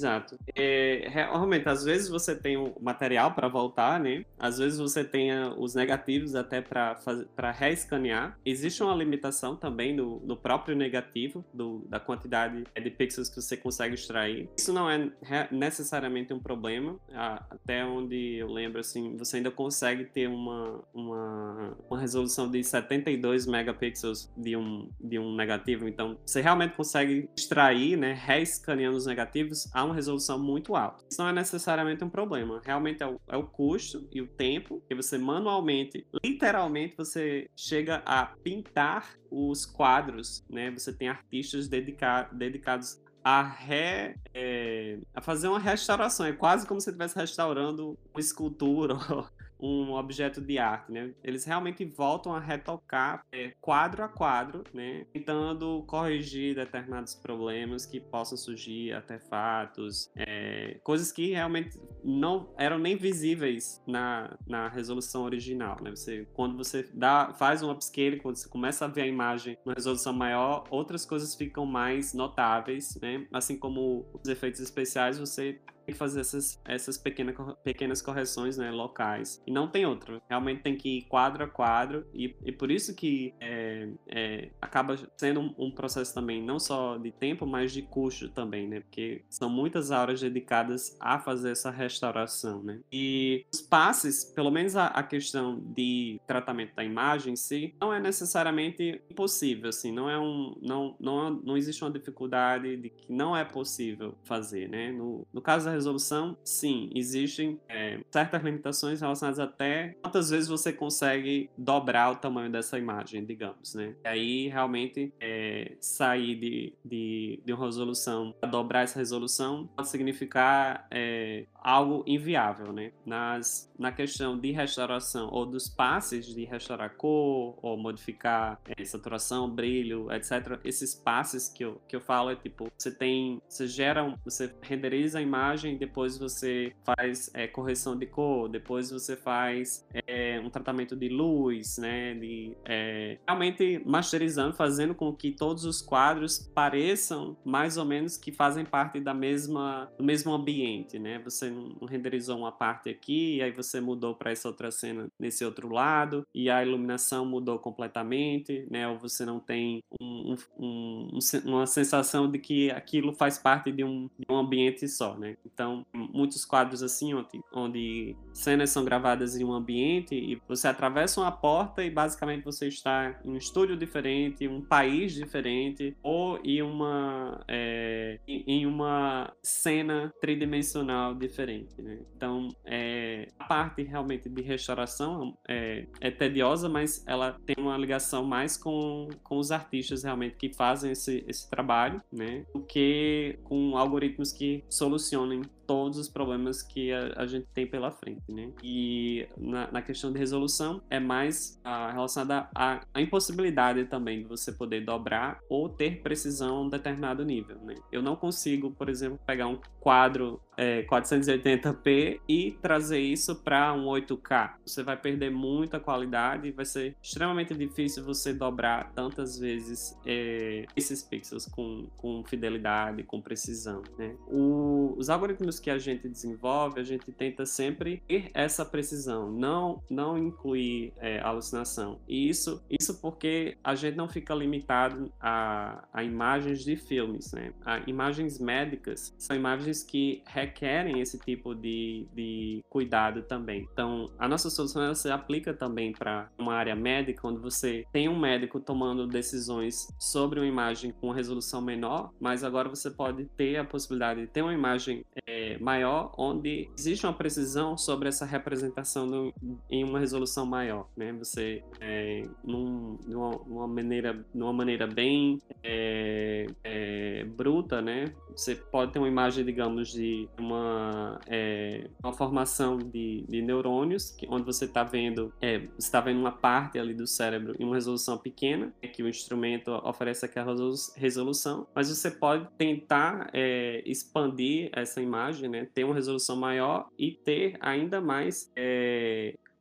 Exato. É, realmente, às vezes você tem o material para voltar, né? Às vezes você tem os negativos até para reescanear. Existe uma limitação também no, no próprio negativo, do, da quantidade de pixels que você consegue extrair. Isso não é necessariamente um problema. Até onde eu lembro, assim, você ainda consegue ter uma, uma, uma resolução de 72 megapixels de um, de um negativo. Então, você realmente consegue extrair, né? Reescaneando os negativos a uma resolução muito alta. Isso não é necessariamente um problema. Realmente é o, é o custo e o tempo que você manualmente, literalmente, você chega a pintar os quadros, né? Você tem artistas dedica dedicados a, re, é, a fazer uma restauração. É quase como se estivesse restaurando uma escultura um objeto de arte, né? Eles realmente voltam a retocar é, quadro a quadro, né? Tentando corrigir determinados problemas que possam surgir, artefatos, é, coisas que realmente não eram nem visíveis na, na resolução original, né? Você, quando você dá, faz um upscale, quando você começa a ver a imagem numa resolução maior, outras coisas ficam mais notáveis, né? Assim como os efeitos especiais, você que fazer essas, essas pequena, pequenas correções né, locais. E não tem outro. Realmente tem que ir quadro a quadro. E, e por isso que é, é, acaba sendo um, um, processo também, não só de tempo, mas de custo também, né? Porque são muitas horas dedicadas a fazer essa restauração, né? E os passes, pelo menos a, a questão de tratamento da imagem em si, não é necessariamente impossível, assim. Não é um... Não, não, não existe uma dificuldade de que não é possível fazer, né? No, no caso da resolução, sim, existem é, certas limitações relacionadas até quantas vezes você consegue dobrar o tamanho dessa imagem, digamos, né? E aí, realmente, é, sair de, de, de uma resolução para dobrar essa resolução pode significar é, algo inviável, né? Nas, na questão de restauração ou dos passes de restaurar cor ou modificar é, saturação, brilho, etc. Esses passes que eu, que eu falo é tipo, você tem, você gera, você renderiza a imagem, depois você faz é, correção de cor, depois você faz é, um tratamento de luz, né? De, é, realmente masterizando, fazendo com que todos os quadros pareçam mais ou menos que fazem parte da mesma, do mesmo ambiente, né? Você renderizou uma parte aqui, e aí você mudou para essa outra cena nesse outro lado, e a iluminação mudou completamente, né? Ou você não tem um, um, um, uma sensação de que aquilo faz parte de um, de um ambiente só, né? Então, muitos quadros assim, onde, onde cenas são gravadas em um ambiente e você atravessa uma porta e basicamente você está em um estúdio diferente, um país diferente, ou em uma, é, em uma cena tridimensional diferente, né? Então, é, a parte realmente de restauração é, é tediosa, mas ela tem uma ligação mais com, com os artistas realmente que fazem esse, esse trabalho, né? Do que com algoritmos que solucionem todos os problemas que a, a gente tem pela frente, né? E na, na questão de resolução é mais a, relacionada à, impossibilidade também de você poder dobrar ou ter precisão em determinado nível, né? Eu não consigo, por exemplo, pegar um quadro é, 480p e trazer isso para um 8K. Você vai perder muita qualidade e vai ser extremamente difícil você dobrar tantas vezes é, esses pixels com, com fidelidade, com precisão. Né? O, os algoritmos que a gente desenvolve, a gente tenta sempre ter essa precisão, não, não incluir é, alucinação. E isso, isso porque a gente não fica limitado a, a imagens de filmes. Né? A imagens médicas são imagens que requerem requerem esse tipo de, de cuidado também. Então, a nossa solução ela se aplica também para uma área médica, onde você tem um médico tomando decisões sobre uma imagem com resolução menor, mas agora você pode ter a possibilidade de ter uma imagem é, maior, onde existe uma precisão sobre essa representação em uma resolução maior, né? Você, é, num, numa, numa, maneira, numa maneira bem é, é bruta, né? Você pode ter uma imagem, digamos, de uma, é, uma formação de, de neurônios, que, onde você está vendo, é, está vendo uma parte ali do cérebro em uma resolução pequena, é que o instrumento oferece aquela resolução, mas você pode tentar é, expandir essa imagem, né, ter uma resolução maior e ter ainda mais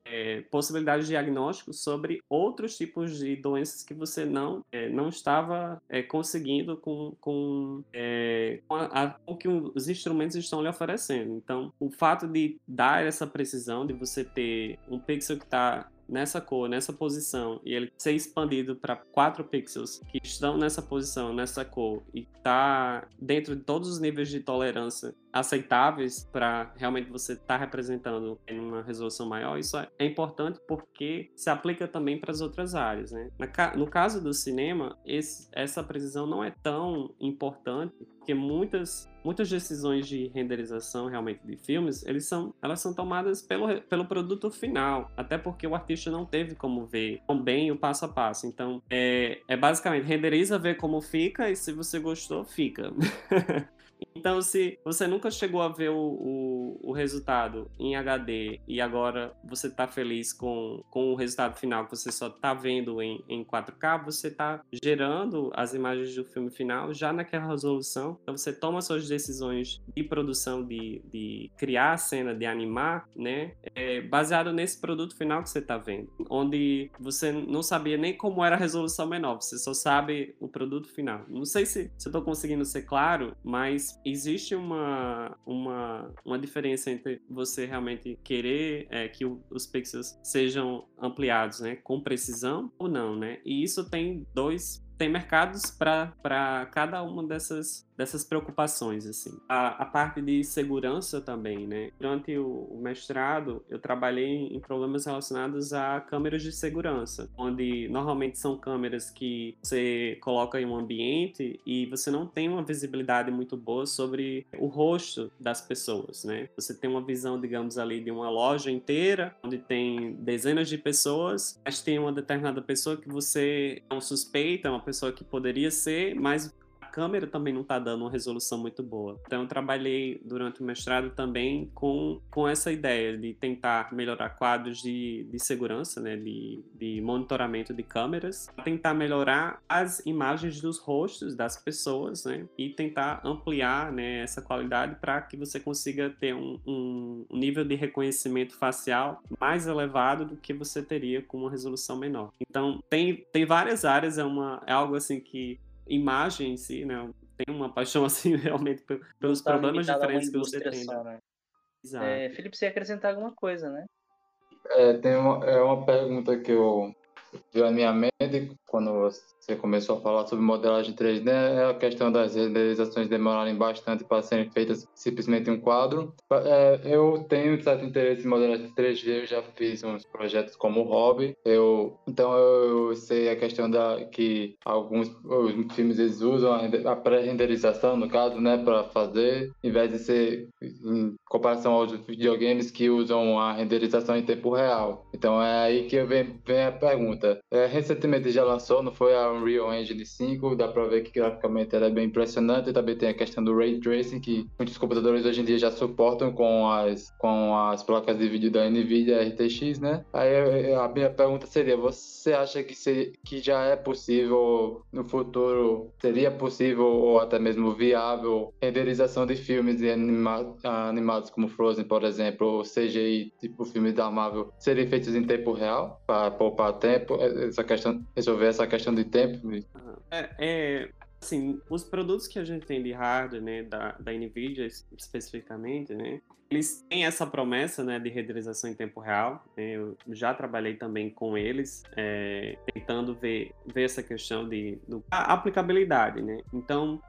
é, possibilidades de diagnóstico sobre outros tipos de doenças que você não, é, não estava é, conseguindo com, com, é, com, a, a, com, que os instrumentos estão lhe oferecendo. Então, o fato de dar essa precisão, de você ter um pixel que está nessa cor, nessa posição, e ele ser expandido para quatro pixels que estão nessa posição, nessa cor, e tá dentro de todos os níveis de tolerância aceitáveis para realmente você estar tá representando em uma resolução maior, isso é importante porque se aplica também para as outras áreas. Né? No caso do cinema, esse, essa precisão não é tão importante porque muitas muitas decisões de renderização realmente de filmes, eles são, elas são tomadas pelo, pelo produto final, até porque o artista não teve como ver tão bem o passo a passo. Então, é, é basicamente renderiza, vê como fica e se você gostou, fica. Então, se você nunca chegou a ver o, o, o resultado em HD e agora você está feliz com, com o resultado final que você só está vendo em, em 4K, você está gerando as imagens do filme final já naquela resolução. Então, você toma suas decisões de produção, de, de criar a cena, de animar, né? É, baseado nesse produto final que você está vendo. Onde você não sabia nem como era a resolução menor, você só sabe o produto final. Não sei se, se eu estou conseguindo ser claro, mas existe uma, uma, uma diferença entre você realmente querer é, que o, os pixels sejam ampliados, né, com precisão ou não, né? E isso tem dois tem mercados para cada uma dessas dessas preocupações, assim. A, a, parte de segurança também, né? Durante o, o, mestrado, eu trabalhei em problemas relacionados a câmeras de segurança, onde normalmente são câmeras que você coloca em um ambiente e você não tem uma visibilidade muito boa sobre o rosto das pessoas, né? Você tem uma visão, digamos ali, de uma loja inteira, onde tem dezenas de pessoas, mas tem uma determinada pessoa que você não suspeita, uma pessoa que poderia ser, mas câmera também não está dando uma resolução muito boa. Então eu trabalhei durante o mestrado também com, com essa ideia de tentar melhorar quadros de, de segurança, né, de, de monitoramento de câmeras, tentar melhorar as imagens dos rostos das pessoas, né, e tentar ampliar, né, essa qualidade para que você consiga ter um, um, nível de reconhecimento facial mais elevado do que você teria com uma resolução menor. Então tem, tem várias áreas, é, uma, é algo assim que imagem em si, né? Tem uma paixão assim realmente pelos tá problemas diferentes que você tem. Só, né? É, Felipe, você ia acrescentar alguma coisa, né? É, tem uma, é uma pergunta que eu veio à minha mente quando você começou a falar sobre modelagem 3D é a questão das renderizações demorarem bastante para serem feitas simplesmente em um quadro. É, eu tenho certo interesse em modelagem 3D, eu já fiz uns projetos como hobby. Eu, então eu sei a questão da que alguns os filmes eles usam a, a pré-renderização, no caso, né, para fazer, em vez de ser em comparação aos videogames que usam a renderização em tempo real. Então é aí que vem, vem a pergunta. É, recentemente já lançou, não foi a Unreal Engine 5, dá para ver que graficamente ela é bem impressionante. Também tem a questão do Ray Tracing, que muitos computadores hoje em dia já suportam com as, com as placas de vídeo da NVIDIA RTX, né? Aí a minha pergunta seria, você acha que, se, que já é possível, no futuro, seria possível ou até mesmo viável, renderização de filmes anima, animados como Frozen, por exemplo, ou CGI, tipo filmes da Marvel, serem feitos em tempo real, para poupar tempo, essa questão, resolver essa questão de tempo é, é, assim, os produtos que a gente tem de hardware, né, da, da NVIDIA especificamente, né, eles têm essa promessa, né, de renderização em tempo real. Eu já trabalhei também com eles, é, tentando ver, ver essa questão de do, aplicabilidade, né. Então,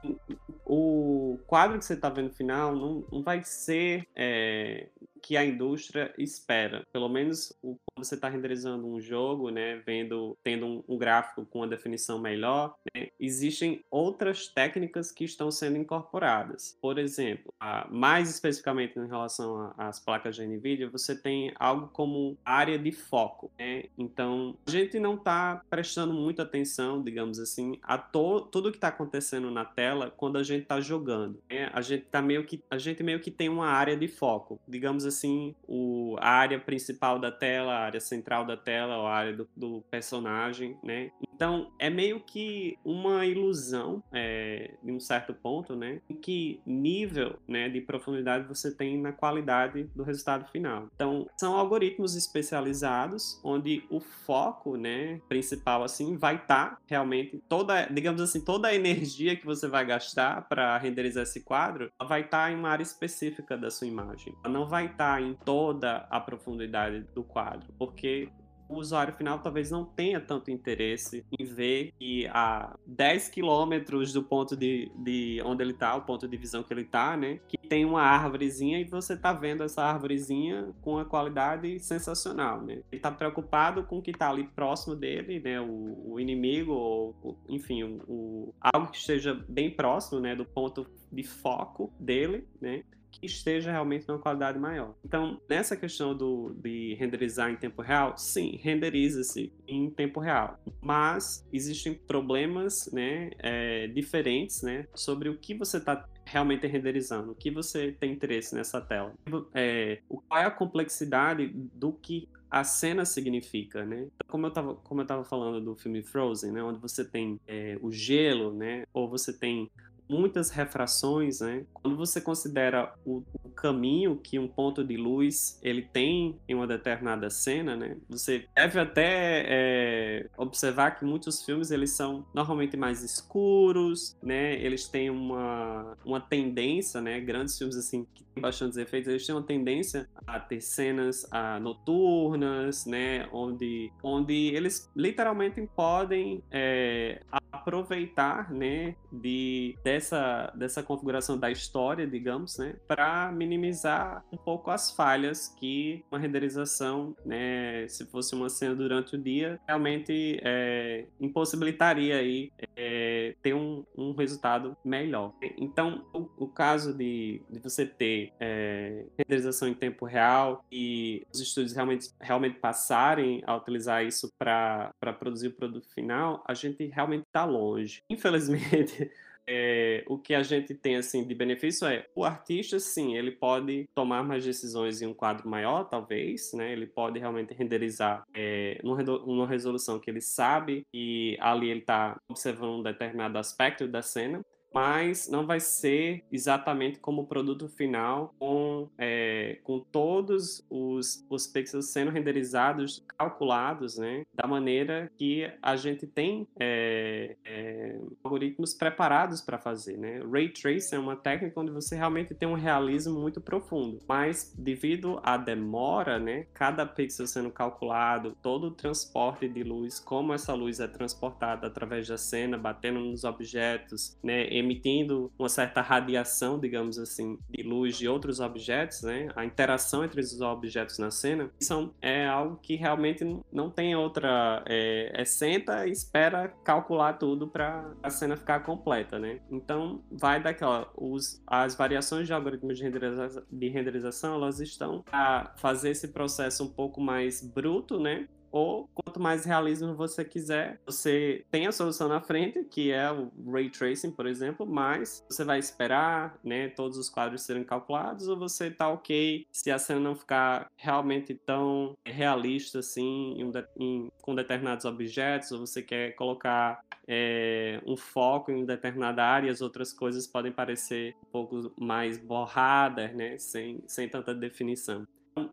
o quadro que você está vendo no final não, não vai ser é, que a indústria espera. Pelo menos o, quando você está renderizando um jogo, né, vendo, tendo um, um gráfico com uma definição melhor, né, existem outras técnicas que estão sendo incorporadas. Por exemplo, a, mais especificamente em relação às placas de NVIDIA, você tem algo como área de foco. Né? Então, a gente não está prestando muita atenção, digamos assim, a to, tudo que está acontecendo na tela quando a gente está jogando. Né? A gente tá meio que a gente meio que tem uma área de foco, digamos assim, o, a área principal da tela, a área central da tela, a área do, do personagem, né? Então, é meio que uma ilusão, é, de um certo ponto, né? Em que nível né, de profundidade você tem na qualidade do resultado final. Então, são algoritmos especializados, onde o foco, né, principal, assim, vai estar tá realmente toda, digamos assim, toda a energia que você vai gastar para renderizar esse quadro, vai estar tá em uma área específica da sua imagem. Ela não vai estar tá em toda a profundidade do quadro, porque o usuário final talvez não tenha tanto interesse em ver que a 10 quilômetros do ponto de, de onde ele está, o ponto de visão que ele está, né? Que tem uma árvorezinha e você está vendo essa árvorezinha com uma qualidade sensacional, né? Ele está preocupado com o que está ali próximo dele, né? O, o inimigo, ou, enfim, o, o, algo que esteja bem próximo, né? Do ponto de foco dele, né? Que esteja realmente numa qualidade maior. Então, nessa questão do, de renderizar em tempo real, sim, renderiza-se em tempo real, mas existem problemas né, é, diferentes né, sobre o que você está realmente renderizando, o que você tem interesse nessa tela. É, qual é a complexidade do que a cena significa, né? Então, como eu estava como eu tava falando do filme Frozen, né, onde você tem é, o gelo, né, ou você tem muitas refrações, né? Quando você considera o, o, caminho que um ponto de luz ele tem em uma determinada cena, né? Você deve até é, observar que muitos filmes eles são normalmente mais escuros, né? Eles têm uma, uma tendência, né? Grandes filmes assim que têm bastantes efeitos, eles têm uma tendência a ter cenas a, noturnas, né? Onde, onde eles literalmente podem é, aproveitar, né? De dessa, dessa configuração da história, digamos, né, para minimizar um pouco as falhas que uma renderização, né, se fosse uma cena durante o dia, realmente é, impossibilitaria aí é, ter um, um, resultado melhor. Então, o, o caso de, de, você ter é, renderização em tempo real e os estúdios realmente, realmente passarem a utilizar isso para produzir o produto final, a gente realmente está longe. Infelizmente, é, o que a gente tem assim de benefício é o artista, sim, ele pode tomar mais decisões em um quadro maior, talvez, né? Ele pode realmente renderizar é, numa resolução que ele sabe e ali ele está observando um determinado aspecto da cena. Mas não vai ser exatamente como o produto final, com, é, com todos os, os pixels sendo renderizados, calculados, né, da maneira que a gente tem é, é, algoritmos preparados para fazer. Né? Ray Tracing é uma técnica onde você realmente tem um realismo muito profundo, mas devido à demora, né, cada pixel sendo calculado, todo o transporte de luz, como essa luz é transportada através da cena, batendo nos objetos, né, emitindo uma certa radiação, digamos assim, de luz de outros objetos, né, a interação entre os objetos na cena, são, é algo que realmente não tem outra. É, é senta e espera calcular tudo para a cena ficar completa, né? Então, vai daquela. Os, as variações de algoritmos de, renderiza, de renderização elas estão a fazer esse processo um pouco mais bruto, né? Ou quanto mais realismo você quiser, você tem a solução na frente, que é o ray tracing, por exemplo, mas você vai esperar, né, todos os quadros serem calculados ou você tá OK se a cena não ficar realmente tão realista assim em, em, com determinados objetos, ou você quer colocar é, um foco em determinada área, as outras coisas podem parecer um pouco mais borradas, né, sem, sem tanta definição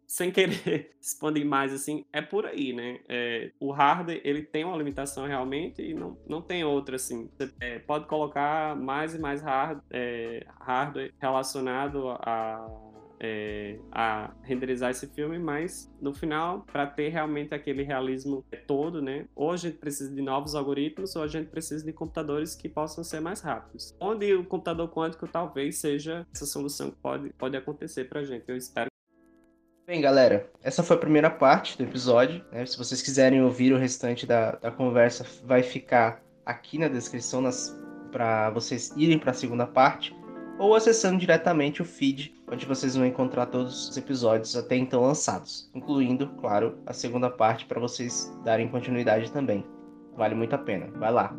sem querer expandir mais assim, é por aí, né? É, o hardware ele tem uma limitação realmente e não, não tem outra assim. Você é, pode colocar mais e mais hard, é, hardware relacionado a, é, a renderizar esse filme, mas no final, para ter realmente aquele realismo todo, né? Ou a gente precisa de novos algoritmos, ou a gente precisa de computadores que possam ser mais rápidos. Onde o computador quântico talvez seja essa solução que pode, pode acontecer para a gente. Eu espero Bem, galera, essa foi a primeira parte do episódio. Né? Se vocês quiserem ouvir o restante da, da conversa, vai ficar aqui na descrição para vocês irem para a segunda parte ou acessando diretamente o feed, onde vocês vão encontrar todos os episódios até então lançados, incluindo, claro, a segunda parte para vocês darem continuidade também. Vale muito a pena. Vai lá.